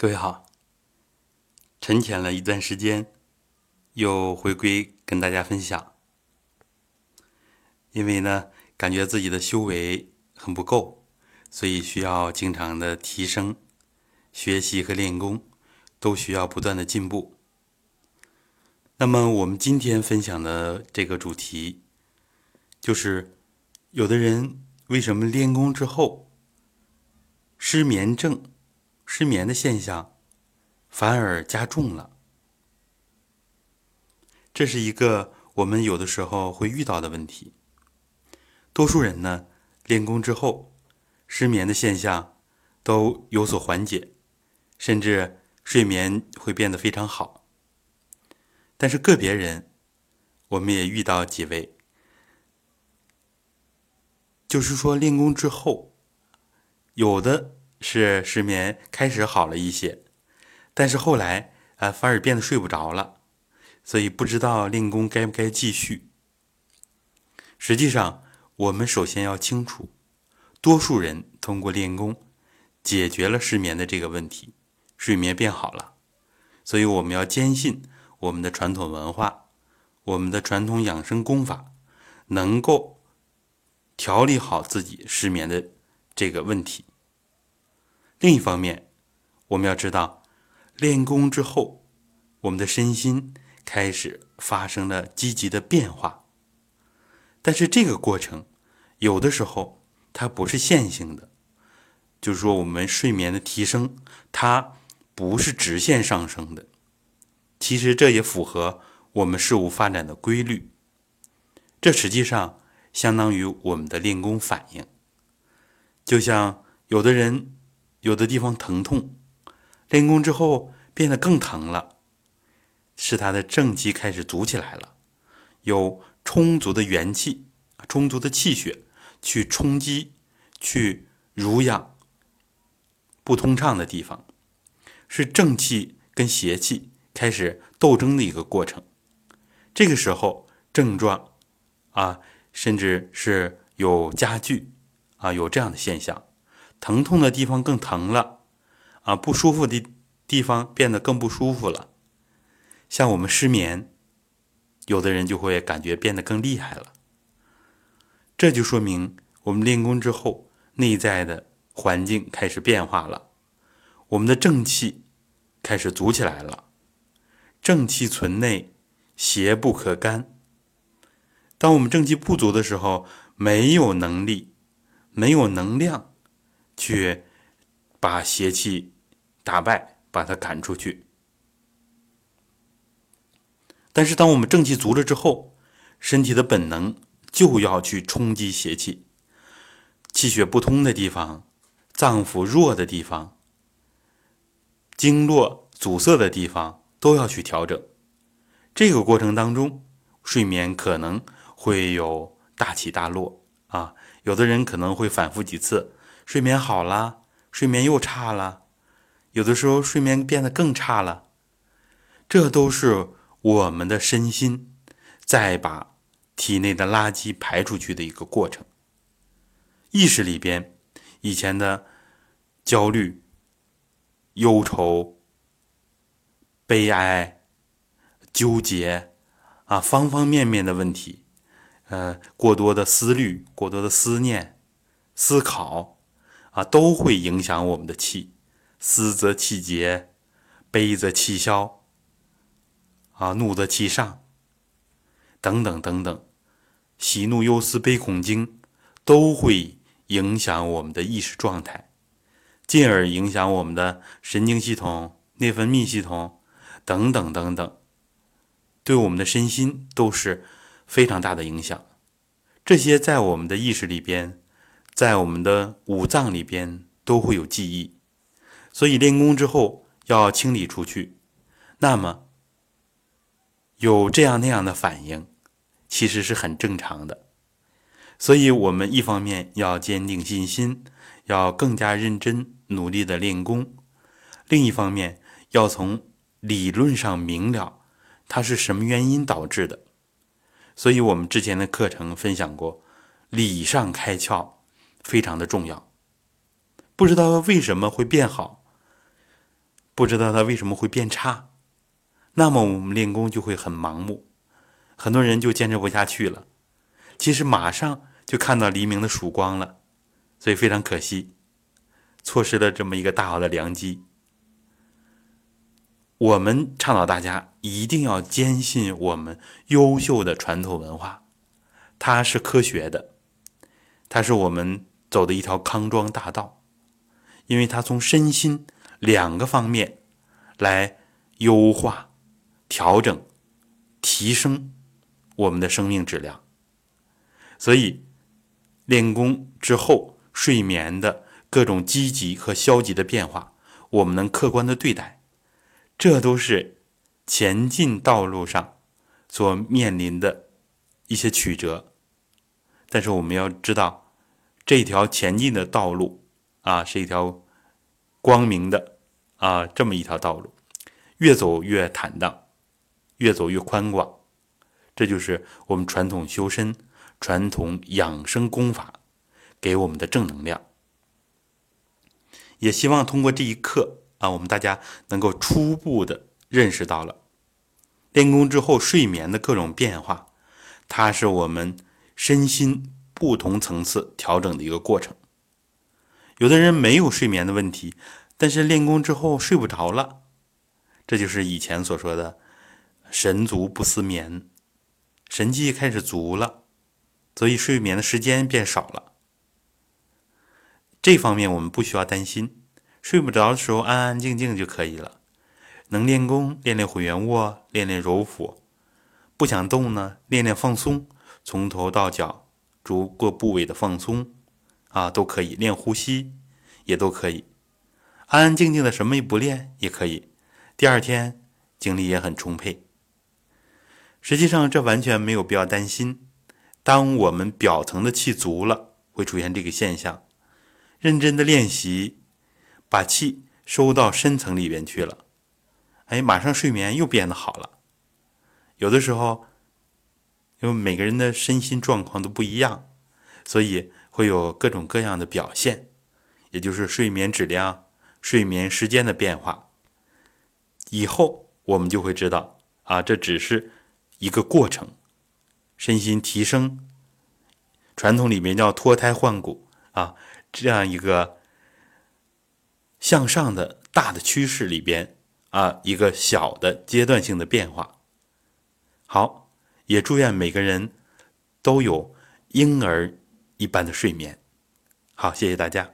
各位好，沉潜了一段时间，又回归跟大家分享。因为呢，感觉自己的修为很不够，所以需要经常的提升，学习和练功都需要不断的进步。那么，我们今天分享的这个主题，就是有的人为什么练功之后失眠症？失眠的现象反而加重了，这是一个我们有的时候会遇到的问题。多数人呢，练功之后，失眠的现象都有所缓解，甚至睡眠会变得非常好。但是个别人，我们也遇到几位，就是说练功之后，有的。是失眠开始好了一些，但是后来啊反而变得睡不着了，所以不知道练功该不该继续。实际上，我们首先要清楚，多数人通过练功解决了失眠的这个问题，睡眠变好了，所以我们要坚信我们的传统文化，我们的传统养生功法能够调理好自己失眠的这个问题。另一方面，我们要知道，练功之后，我们的身心开始发生了积极的变化。但是这个过程，有的时候它不是线性的，就是说我们睡眠的提升，它不是直线上升的。其实这也符合我们事物发展的规律。这实际上相当于我们的练功反应，就像有的人。有的地方疼痛，练功之后变得更疼了，是他的正气开始足起来了，有充足的元气、充足的气血去冲击、去濡养不通畅的地方，是正气跟邪气开始斗争的一个过程。这个时候症状啊，甚至是有加剧啊，有这样的现象。疼痛的地方更疼了，啊，不舒服的地方变得更不舒服了。像我们失眠，有的人就会感觉变得更厉害了。这就说明我们练功之后，内在的环境开始变化了，我们的正气开始足起来了。正气存内，邪不可干。当我们正气不足的时候，没有能力，没有能量。去把邪气打败，把它赶出去。但是，当我们正气足了之后，身体的本能就要去冲击邪气，气血不通的地方、脏腑弱的地方、经络阻塞的地方，都要去调整。这个过程当中，睡眠可能会有大起大落啊，有的人可能会反复几次。睡眠好了，睡眠又差了，有的时候睡眠变得更差了，这都是我们的身心在把体内的垃圾排出去的一个过程。意识里边以前的焦虑、忧愁、悲哀、纠结啊，方方面面的问题，呃，过多的思虑、过多的思念、思考。啊，都会影响我们的气，思则气结，悲则气消，啊，怒则气上，等等等等，喜怒忧思悲恐惊，都会影响我们的意识状态，进而影响我们的神经系统、内分泌系统等等等等，对我们的身心都是非常大的影响。这些在我们的意识里边。在我们的五脏里边都会有记忆，所以练功之后要清理出去。那么有这样那样的反应，其实是很正常的。所以我们一方面要坚定信心，要更加认真努力的练功；另一方面要从理论上明了它是什么原因导致的。所以我们之前的课程分享过，理上开窍。非常的重要，不知道为什么会变好，不知道它为什么会变差，那么我们练功就会很盲目，很多人就坚持不下去了。其实马上就看到黎明的曙光了，所以非常可惜，错失了这么一个大好的良机。我们倡导大家一定要坚信我们优秀的传统文化，它是科学的，它是我们走的一条康庄大道，因为他从身心两个方面来优化、调整、提升我们的生命质量。所以，练功之后睡眠的各种积极和消极的变化，我们能客观的对待。这都是前进道路上所面临的一些曲折，但是我们要知道，这条前进的道路啊，是一条光明的啊，这么一条道路，越走越坦荡，越走越宽广。这就是我们传统修身、传统养生功法给我们的正能量。也希望通过这一课。啊，我们大家能够初步的认识到了练功之后睡眠的各种变化，它是我们身心不同层次调整的一个过程。有的人没有睡眠的问题，但是练功之后睡不着了，这就是以前所说的神足不思眠，神气开始足了，所以睡眠的时间变少了。这方面我们不需要担心。睡不着的时候，安安静静就可以了。能练功，练练回元卧，练练揉腹；不想动呢，练练放松，从头到脚逐个部位的放松，啊，都可以。练呼吸也都可以。安安静静的什么也不练也可以，第二天精力也很充沛。实际上，这完全没有必要担心。当我们表层的气足了，会出现这个现象。认真的练习。把气收到深层里边去了，哎，马上睡眠又变得好了。有的时候，因为每个人的身心状况都不一样，所以会有各种各样的表现，也就是睡眠质量、睡眠时间的变化。以后我们就会知道，啊，这只是一个过程，身心提升，传统里面叫脱胎换骨啊，这样一个。向上的大的趋势里边啊，一个小的阶段性的变化。好，也祝愿每个人都有婴儿一般的睡眠。好，谢谢大家。